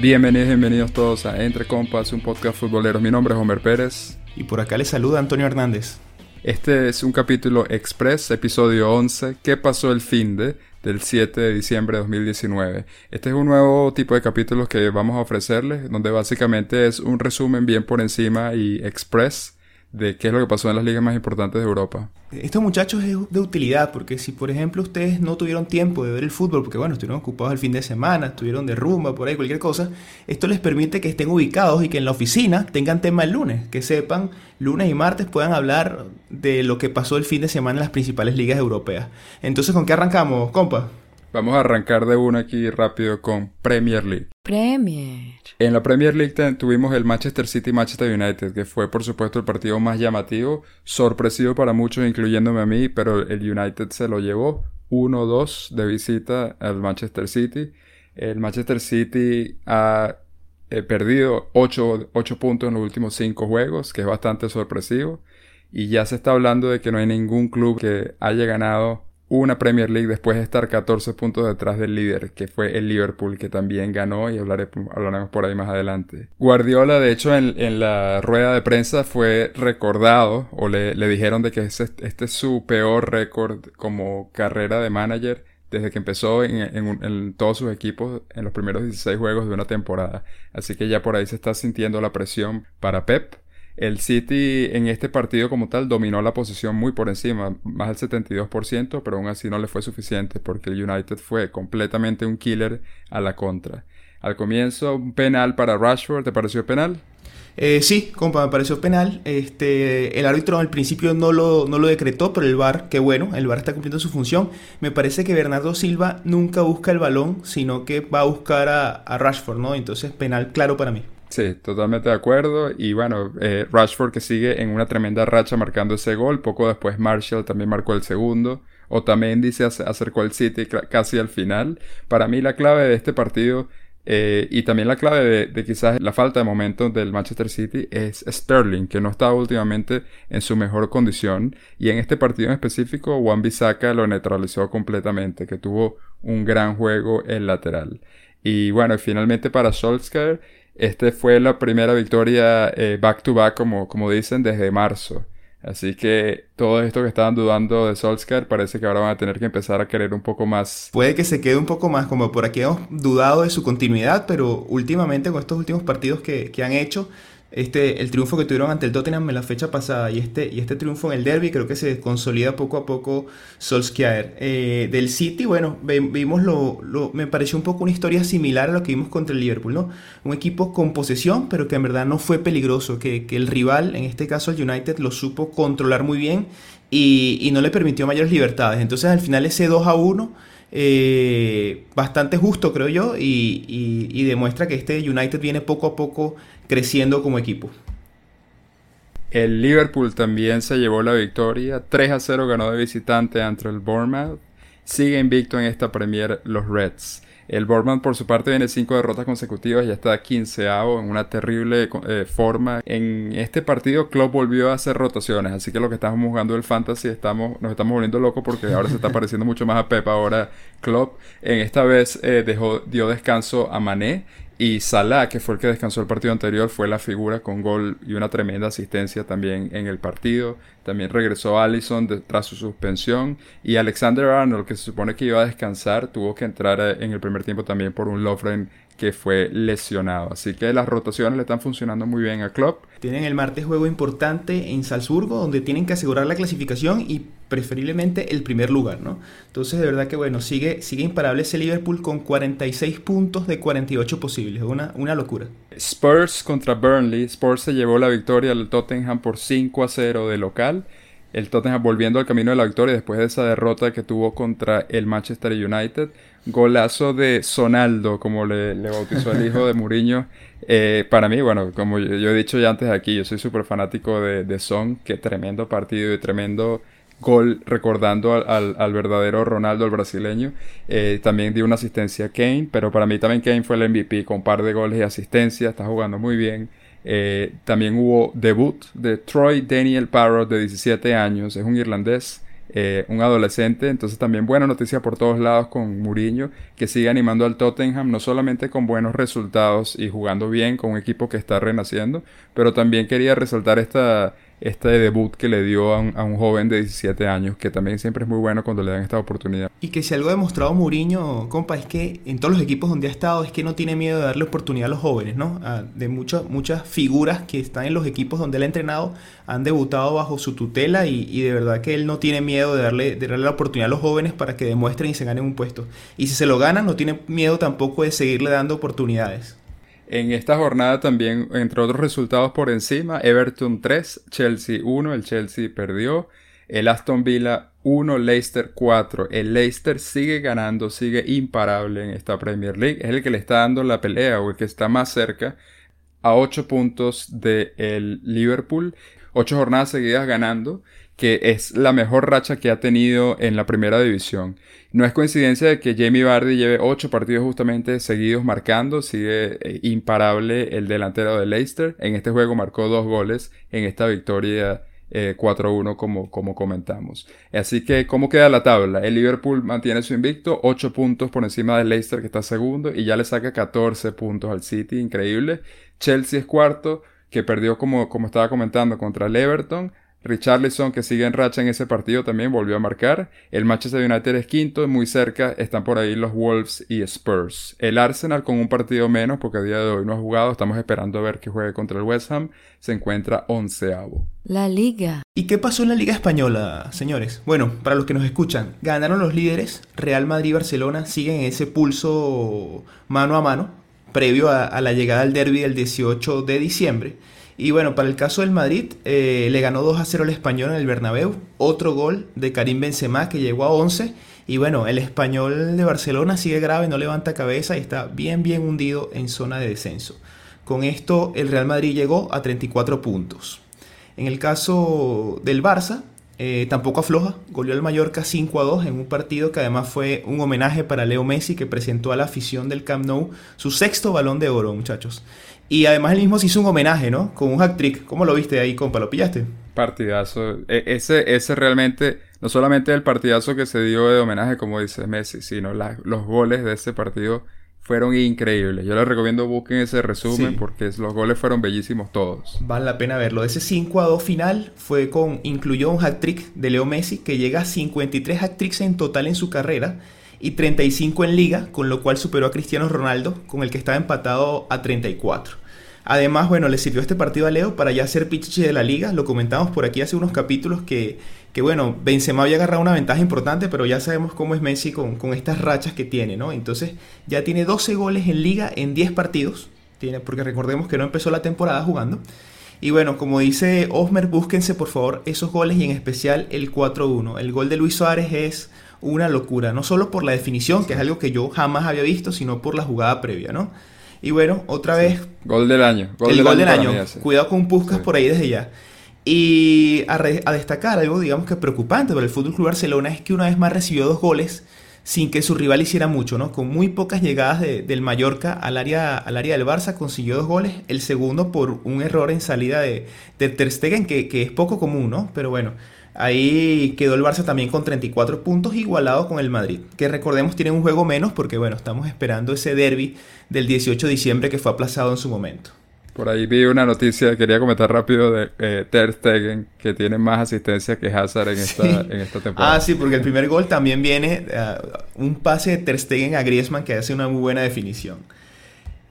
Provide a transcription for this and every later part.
Bienvenidos, bienvenidos todos a Entre Compas, un podcast futbolero. Mi nombre es Homer Pérez. Y por acá les saluda Antonio Hernández. Este es un capítulo express, episodio 11. ¿Qué pasó el fin de? del 7 de diciembre de 2019. Este es un nuevo tipo de capítulos que vamos a ofrecerles, donde básicamente es un resumen bien por encima y express de qué es lo que pasó en las ligas más importantes de Europa. Estos muchachos es de utilidad, porque si por ejemplo ustedes no tuvieron tiempo de ver el fútbol, porque bueno, estuvieron ocupados el fin de semana, estuvieron de rumba, por ahí, cualquier cosa, esto les permite que estén ubicados y que en la oficina tengan tema el lunes, que sepan, lunes y martes puedan hablar de lo que pasó el fin de semana en las principales ligas europeas. Entonces, ¿con qué arrancamos, compa? Vamos a arrancar de una aquí rápido con Premier League. Premier. En la Premier League tuvimos el Manchester City Manchester United, que fue por supuesto el partido más llamativo, sorpresivo para muchos, incluyéndome a mí, pero el United se lo llevó 1-2 de visita al Manchester City. El Manchester City ha eh, perdido 8, 8 puntos en los últimos 5 juegos, que es bastante sorpresivo. Y ya se está hablando de que no hay ningún club que haya ganado una Premier League después de estar 14 puntos detrás del líder, que fue el Liverpool, que también ganó y hablaremos por ahí más adelante. Guardiola, de hecho, en, la rueda de prensa fue recordado, o le, dijeron de que este es su peor récord como carrera de manager desde que empezó en, en, todos sus equipos en los primeros 16 juegos de una temporada. Así que ya por ahí se está sintiendo la presión para Pep el City en este partido como tal dominó la posición muy por encima, más del 72%, pero aún así no le fue suficiente porque el United fue completamente un killer a la contra. Al comienzo, un penal para Rashford, ¿te pareció penal? Eh, sí, compa, me pareció penal. Este, el árbitro al principio no lo, no lo decretó, pero el VAR, qué bueno, el VAR está cumpliendo su función. Me parece que Bernardo Silva nunca busca el balón, sino que va a buscar a, a Rashford, ¿no? Entonces, penal claro para mí. Sí, totalmente de acuerdo. Y bueno, eh, Rashford que sigue en una tremenda racha marcando ese gol. Poco después Marshall también marcó el segundo. Otamendi se acercó al City casi al final. Para mí la clave de este partido eh, y también la clave de, quizás la falta de momento del Manchester City es Sterling, que no estaba últimamente en su mejor condición. Y en este partido en específico, Juan Bissaka lo neutralizó completamente, que tuvo un gran juego en lateral. Y bueno, finalmente para Solskjaer este fue la primera victoria eh, back to back, como, como dicen, desde marzo. Así que todo esto que estaban dudando de Solskjaer parece que ahora van a tener que empezar a querer un poco más. Puede que se quede un poco más, como por aquí hemos dudado de su continuidad, pero últimamente con estos últimos partidos que, que han hecho, este, el triunfo que tuvieron ante el Tottenham en la fecha pasada y este, y este triunfo en el derby creo que se consolida poco a poco Solskjaer. Eh, del City, bueno, vimos lo, lo, me pareció un poco una historia similar a lo que vimos contra el Liverpool, ¿no? Un equipo con posesión, pero que en verdad no fue peligroso, que, que el rival, en este caso el United, lo supo controlar muy bien y, y no le permitió mayores libertades. Entonces al final ese 2 a 1 eh, bastante justo, creo yo, y, demuestra que este United viene poco a poco creciendo como equipo. El Liverpool también se llevó la victoria. 3 a 0 ganó de visitante ante el Bournemouth. Sigue invicto en esta Premier los Reds. El Bournemouth por su parte viene cinco derrotas consecutivas y está quinceavo en una terrible eh, forma. En este partido Klopp volvió a hacer rotaciones, así que lo que estamos jugando el fantasy estamos, nos estamos volviendo locos porque ahora se está pareciendo mucho más a Pep ahora Klopp. En esta vez eh, dejó, dio descanso a Mané y Salah, que fue el que descansó el partido anterior, fue la figura con gol y una tremenda asistencia también en el partido. También regresó Allison tras su suspensión. Y Alexander Arnold, que se supone que iba a descansar, tuvo que entrar eh, en el primer tiempo también por un Lovren que fue lesionado. Así que las rotaciones le están funcionando muy bien a Klopp. Tienen el martes juego importante en Salzburgo, donde tienen que asegurar la clasificación y preferiblemente el primer lugar, ¿no? Entonces, de verdad que bueno, sigue, sigue imparable ese Liverpool con 46 puntos de 48 posibles, una, una locura. Spurs contra Burnley. Spurs se llevó la victoria al Tottenham por 5 a 0 de local el Tottenham volviendo al camino de la victoria después de esa derrota que tuvo contra el Manchester United. Golazo de Sonaldo, como le, bautizó el hijo de Mourinho. Eh, para mí, bueno, como yo, he dicho ya antes aquí, yo soy súper fanático de, Son. Qué tremendo partido y tremendo gol recordando al, verdadero Ronaldo, el brasileño. Eh, también dio una asistencia a Kane, pero para mí también Kane fue el MVP con un par de goles y asistencia. Está jugando muy bien. Eh, también hubo debut de Troy Daniel Parrott de 17 años, es un irlandés eh, un adolescente. Entonces también buena noticia por todos lados con Mourinho, que sigue animando al Tottenham, no solamente con buenos resultados y jugando bien con un equipo que está renaciendo, pero también quería resaltar esta este debut que le dio a un, joven de 17 años, que también siempre es muy bueno cuando le dan esta oportunidad. Y que si algo ha demostrado Mourinho, compa, es que en todos los equipos donde ha estado es que no tiene miedo de darle oportunidad a los jóvenes, ¿no? de muchas muchas figuras que están en los equipos donde él ha entrenado han debutado bajo su tutela y, de verdad que él no tiene miedo de darle, de darle la oportunidad a los jóvenes para que demuestren y se ganen un puesto. Y si se lo ganan, no tiene miedo tampoco de seguirle dando oportunidades. En esta jornada también, entre otros resultados por encima, Everton 3, Chelsea 1, el Chelsea perdió, el Aston Villa 1, Leicester 4. El Leicester sigue ganando, sigue imparable en esta Premier League, es el que le está dando la pelea o el que está más cerca a 8 puntos del Liverpool, 8 jornadas seguidas ganando que es la mejor racha que ha tenido en la primera división. No es coincidencia de que Jamie Vardy lleve ocho partidos justamente seguidos marcando, sigue eh, imparable el delantero de Leicester. En este juego marcó dos goles en esta victoria 4-1 eh, como, como comentamos. Así que, ¿cómo queda la tabla? El Liverpool mantiene su invicto, 8 puntos por encima del Leicester que está segundo y ya le saca 14 puntos al City, increíble. Chelsea es cuarto, que perdió como, como estaba comentando contra el Everton. Richarlison, que sigue en racha en ese partido, también volvió a marcar. El Manchester United es quinto, muy cerca están por ahí los Wolves y Spurs. El Arsenal con un partido menos, porque a día de hoy no ha jugado, estamos esperando a ver que juegue contra el West Ham, se encuentra onceavo. La Liga. ¿Y qué pasó en la Liga Española, señores? Bueno, para los que nos escuchan, ganaron los líderes, Real Madrid y Barcelona siguen en ese pulso mano a mano, previo a, a la llegada al derby del 18 de diciembre. Y bueno, para el caso del Madrid, eh, le ganó 2 a 0 al español en el Bernabéu. Otro gol de Karim Benzema que llegó a 11. Y bueno, el español de Barcelona sigue grave, no levanta cabeza y está bien, bien hundido en zona de descenso. Con esto, el Real Madrid llegó a 34 puntos. En el caso del Barça, eh, tampoco afloja, goleó al Mallorca 5 a 2 en un partido que además fue un homenaje para Leo Messi que presentó a la afición del Camp Nou su sexto balón de oro, muchachos. Y además él mismo se hizo un homenaje, ¿no? Con un hack trick. ¿Cómo lo viste ahí, compa? ¿Lo pillaste? Partidazo. E, ese, ese realmente, no solamente el partidazo que se dio de homenaje, como dice Messi, sino los goles de ese partido fueron increíbles. Yo les recomiendo busquen ese resumen porque los goles fueron bellísimos todos. Vale la pena verlo. Ese 5 a 2 final fue con, incluyó un hack trick de Leo Messi que llega a 53 hack tricks en total en su carrera y 35 en liga, con lo cual superó a Cristiano Ronaldo, con el que estaba empatado a 34. Además, bueno, le sirvió este partido a Leo para ya ser pichichi de la liga. Lo comentamos por aquí hace unos capítulos que, que, bueno, Benzema había agarrado una ventaja importante, pero ya sabemos cómo es Messi con, con estas rachas que tiene, ¿no? Entonces, ya tiene 12 goles en liga en 10 partidos. Tiene, porque recordemos que no empezó la temporada jugando. Y bueno, como dice Osmer, búsquense por favor esos goles y en especial el 4-1. El gol de Luis Suárez es una locura, no solo por la definición, que es algo que yo jamás había visto, sino por la jugada previa, ¿no? Y bueno, otra vez... Gol del año. el gol del año. Cuidado con Puskas por ahí desde ya. Y a, destacar algo, digamos que preocupante para el Fútbol Club Barcelona es que una vez más recibió dos goles sin que su rival hiciera mucho, ¿no? Con muy pocas llegadas del Mallorca al área, al área del Barça consiguió dos goles, el segundo por un error en salida de, de Ter Stegen, que, que es poco común, ¿no? Pero bueno, Ahí quedó el Barça también con 34 puntos, igualado con el Madrid. Que recordemos tienen un juego menos porque bueno, estamos esperando ese derby del 18 de diciembre que fue aplazado en su momento. Por ahí vi una noticia, quería comentar rápido de eh, Ter Stegen, que tiene más asistencia que Hazard en, esta, en esta temporada. Ah, sí, porque el primer gol también viene uh, un pase de Ter Stegen a Griezmann que hace una muy buena definición.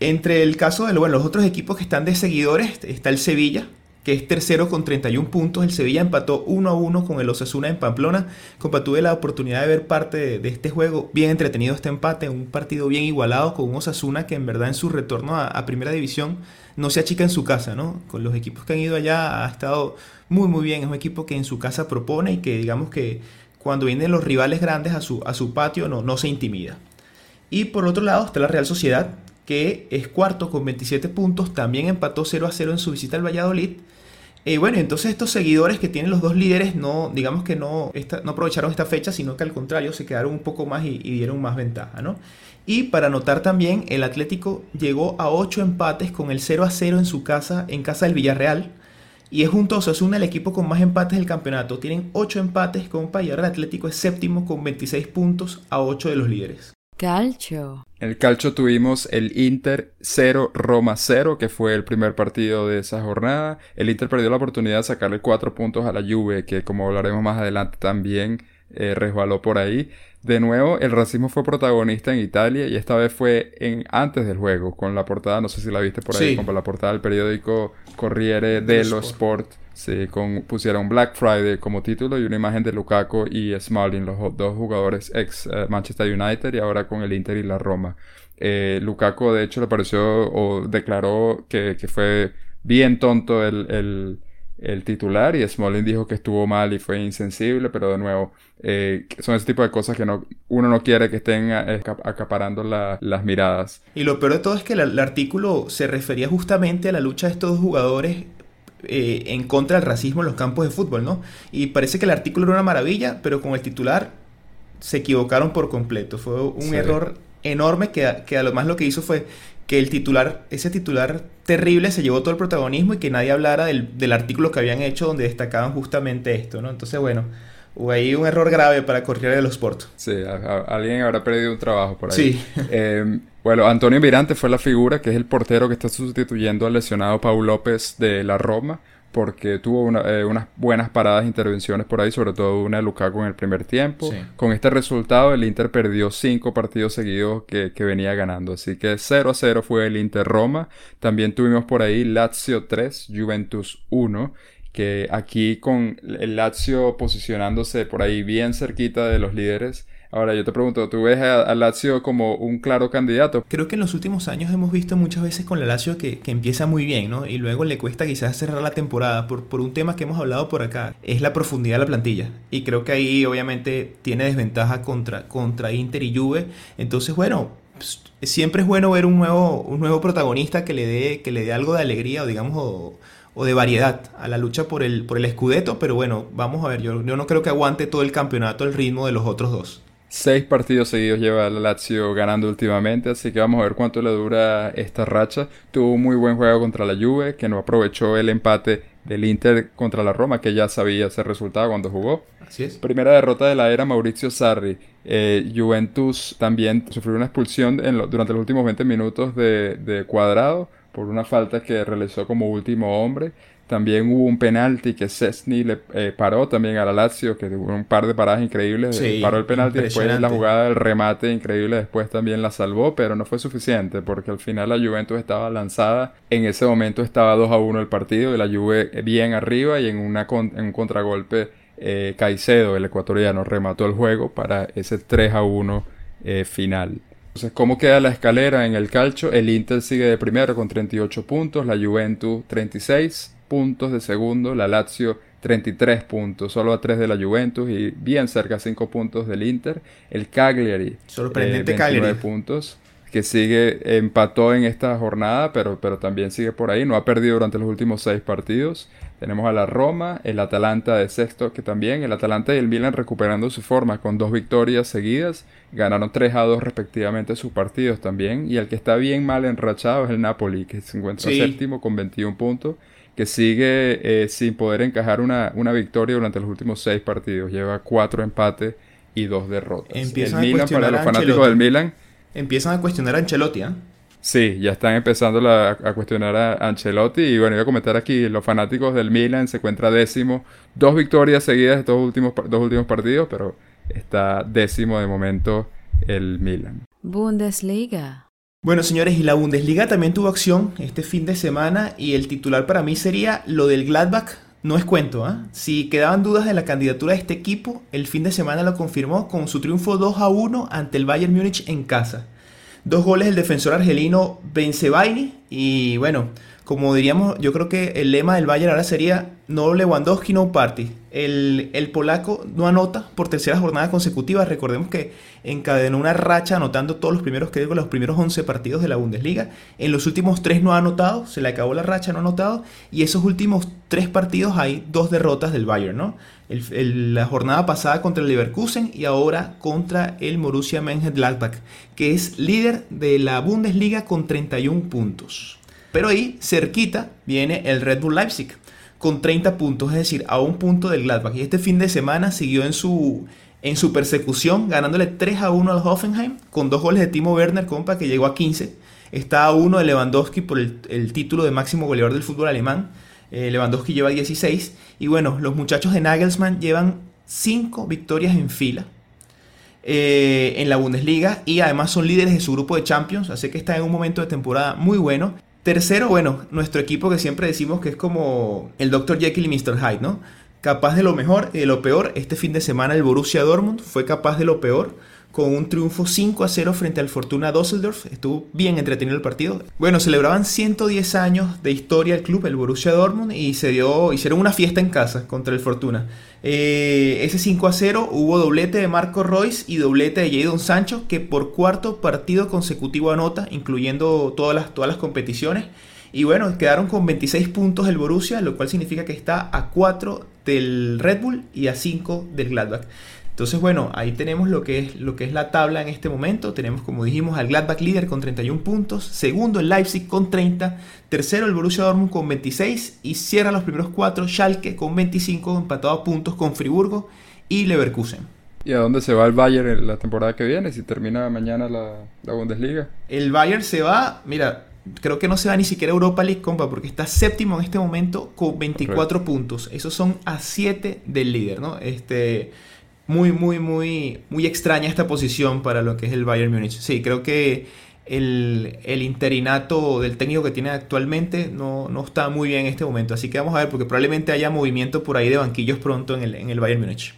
Entre el caso de bueno, los otros equipos que están de seguidores está el Sevilla, que es tercero con 31 puntos. El Sevilla empató 1 a 1 con el Osasuna en Pamplona. Compa, tuve la oportunidad de ver parte de, este juego. Bien entretenido este empate, un partido bien igualado con un Osasuna que en verdad en su retorno a, Primera División no se achica en su casa, ¿no? Con los equipos que han ido allá ha estado muy muy bien. Es un equipo que en su casa propone y que digamos que cuando vienen los rivales grandes a su, a su patio no, no se intimida. Y por otro lado está la Real Sociedad, que es cuarto con 27 puntos, también empató 0 a 0 en su visita al Valladolid y bueno, entonces estos seguidores que tienen los dos líderes no, digamos que no, no aprovecharon esta fecha, sino que al contrario se quedaron un poco más y, dieron más ventaja, ¿no? Y para notar también, el Atlético llegó a 8 empates con el 0 a 0 en su casa, en casa del Villarreal. y es junto a Osasuna el equipo con más empates del campeonato. Tienen 8 empates, compa, y el Atlético es séptimo con 26 puntos a 8 de los líderes. Calcio. En el calcio tuvimos el Inter 0, Roma 0, que fue el primer partido de esa jornada. El Inter perdió la oportunidad de sacarle 4 puntos a la Juve, que como hablaremos más adelante también eh, resbaló por ahí. De nuevo, el racismo fue protagonista en Italia y esta vez fue en antes del juego, con la portada, no sé si la viste por ahí, con la portada del periódico Corriere dello Sport. Sí, con, pusieron Black Friday como título y una imagen de Lukaku y Smalling, los dos jugadores ex eh, Manchester United y ahora con el Inter y la Roma. Eh, Lukaku de hecho le pareció o declaró que, que fue bien tonto el, el titular y Smalling dijo que estuvo mal y fue insensible, pero de nuevo, eh, son ese tipo de cosas que no, uno no quiere que estén acaparando las miradas. Y lo peor de todo es que el, artículo se refería justamente a la lucha de estos dos jugadores eh, en contra del racismo en los campos de fútbol, ¿no? Y parece que el artículo era una maravilla, pero con el titular se equivocaron por completo. Fue un error enorme que, que además lo que hizo fue que el titular, ese titular terrible se llevó todo el protagonismo y que nadie hablara del, del, artículo que habían hecho donde destacaban justamente esto, ¿no? Entonces, bueno, hubo ahí un error grave para correr de los Sports. Sí, alguien habrá perdido un trabajo por ahí. Sí. Eh, bueno, Antonio Mirante fue la figura que es el portero que está sustituyendo al lesionado Paul López de la Roma porque tuvo eh, unas buenas paradas intervenciones por ahí, sobre todo una de Lukaku en el primer tiempo. Con este resultado, el Inter perdió cinco partidos seguidos que, venía ganando. Así que 0 a 0 fue el Inter Roma. También tuvimos por ahí Lazio 3, Juventus 1 que aquí con el Lazio posicionándose por ahí bien cerquita de los líderes, Ahora yo te pregunto, ¿tú ves a, Lazio como un claro candidato? Creo que en los últimos años hemos visto muchas veces con la Lazio que, empieza muy bien, ¿no? Y luego le cuesta quizás cerrar la temporada por, por un tema que hemos hablado por acá, es la profundidad de la plantilla. Y creo que ahí obviamente tiene desventaja contra, contra Inter y Juve. Entonces, bueno, pues, siempre es bueno ver un nuevo, un nuevo protagonista que le dé, que le dé algo de alegría o digamos... O, de variedad a la lucha por el, por el Scudetto, pero bueno, vamos a ver, yo, yo no creo que aguante todo el campeonato el ritmo de los otros dos. Seis partidos seguidos lleva el Lazio ganando últimamente, así que vamos a ver cuánto le dura esta racha. Tuvo un muy buen juego contra la Juve, que no aprovechó el empate del Inter contra la Roma, que ya sabía ese resultado cuando jugó. Así es. Primera derrota de la era Mauricio Sarri. Eh, Juventus también sufrió una expulsión en durante los últimos 20 minutos de, de cuadrado por una falta que realizó como último hombre. También hubo un penalti que Cesny le eh, paró también a la Lazio, que tuvo un par de paradas increíbles. paró el penalti después la jugada del remate increíble, después también la salvó, pero no fue suficiente porque al final la Juventus estaba lanzada. En ese momento estaba 2 a 1 el partido y la Juve bien arriba y en, una un contragolpe eh, Caicedo, el ecuatoriano, remató el juego para ese 3 a 1 eh, final. Entonces, ¿cómo queda la escalera en el calcio? El Inter sigue de primero con 38 puntos, la Juventus 36 puntos de segundo, la Lazio 33 puntos, solo a 3 de la Juventus y bien cerca a 5 puntos del Inter. El Cagliari, sorprendente eh, 29 puntos, que sigue, empató en esta jornada, pero, pero también sigue por ahí, no ha perdido durante los últimos 6 partidos. Tenemos a la Roma, el Atalanta de sexto, que también el Atalanta y el Milan recuperando su forma con dos victorias seguidas, ganaron 3 a 2 respectivamente sus partidos también, y el que está bien mal enrachado es el Napoli, que se encuentra séptimo con 21 puntos que sigue eh, sin poder encajar una, una, victoria durante los últimos seis partidos. Lleva cuatro empates y dos derrotas. Empiezan el Milan, para los fanáticos del Milan. Empiezan a cuestionar a Ancelotti, ¿ah? Sí, ya están empezando a, cuestionar a Ancelotti. Y bueno, voy a comentar aquí, los fanáticos del Milan se encuentra décimo. Dos victorias seguidas de estos últimos, dos últimos partidos, pero está décimo de momento el Milan. Bundesliga. Bueno, señores, y la Bundesliga también tuvo acción este fin de semana y el titular para mí sería lo del Gladbach. No es cuento, ¿ah? Si quedaban dudas de la candidatura de este equipo, el fin de semana lo confirmó con su triunfo 2 a 1 ante el Bayern Múnich en casa. Dos goles del defensor argelino Benzebaini y bueno, como diríamos, yo creo que el lema del Bayern ahora sería no Lewandowski, no party. El, el, polaco no anota por tercera jornada consecutiva. Recordemos que encadenó una racha anotando todos los primeros, creo los primeros 11 partidos de la Bundesliga. En los últimos tres no ha anotado, se le acabó la racha, no ha anotado. Y esos últimos tres partidos hay dos derrotas del Bayern, ¿no? la jornada pasada contra el Leverkusen y ahora contra el Borussia Mönchengladbach, que es líder de la Bundesliga con 31 puntos. Pero ahí, cerquita, viene el Red Bull Leipzig, con 30 puntos, es decir, a un punto del Gladbach. Y este fin de semana siguió en su, en su persecución, ganándole 3 a 1 al Hoffenheim, con dos goles de Timo Werner, compa, que llegó a 15. Está a uno de Lewandowski por el, título de máximo goleador del fútbol alemán. Eh, Lewandowski lleva 16. Y bueno, los muchachos de Nagelsmann llevan 5 victorias en fila. Eh, en la Bundesliga y además son líderes de su grupo de Champions, así que está en un momento de temporada muy bueno. Tercero, bueno, nuestro equipo que siempre decimos que es como el Dr. Jekyll y Mr. Hyde, ¿no? Capaz de lo mejor y de lo peor. Este fin de semana el Borussia Dortmund fue capaz de lo peor con un triunfo 5 a 0 frente al Fortuna Düsseldorf. Estuvo bien entretenido el partido. Bueno, celebraban 110 años de historia el club, el Borussia Dortmund, y se dio, hicieron una fiesta en casa contra el Fortuna. Eh, ese 5 a 0 hubo doblete de Marco Royce y doblete de Jadon Sancho, que por cuarto partido consecutivo anota, incluyendo todas las, todas las competiciones. Y bueno, quedaron con 26 puntos el Borussia, lo cual significa que está a 4 del Red Bull y a 5 del Gladbach. Entonces, bueno, ahí tenemos lo que, es, lo que es la tabla en este momento. Tenemos, como dijimos, al Gladbach líder con 31 puntos. Segundo, el Leipzig con 30. Tercero, el Borussia Dortmund con 26. Y cierra los primeros cuatro, Schalke con 25, empatado a puntos con Friburgo y Leverkusen. ¿Y a dónde se va el Bayern en la temporada que viene? Si termina mañana la, Bundesliga. El Bayern se va, mira, creo que no se va ni siquiera a Europa League, compa, porque está séptimo en este momento con 24 puntos. Esos son a 7 del líder, ¿no? Este muy, muy, muy, muy extraña esta posición para lo que es el Bayern Múnich. Sí, creo que el, interinato del técnico que tiene actualmente no, está muy bien en este momento. Así que vamos a ver, porque probablemente haya movimiento por ahí de banquillos pronto en el, en el Bayern Múnich.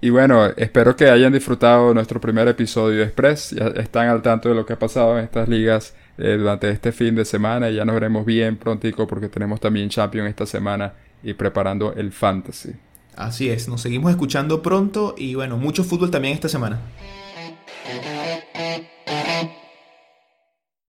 Y bueno, espero que hayan disfrutado nuestro primer episodio Express. Ya están al tanto de lo que ha pasado en estas ligas eh, durante este fin de semana. Y ya nos veremos bien prontico porque tenemos también Champions esta semana y preparando el Fantasy. Así es, nos seguimos escuchando pronto y bueno, mucho fútbol también esta semana.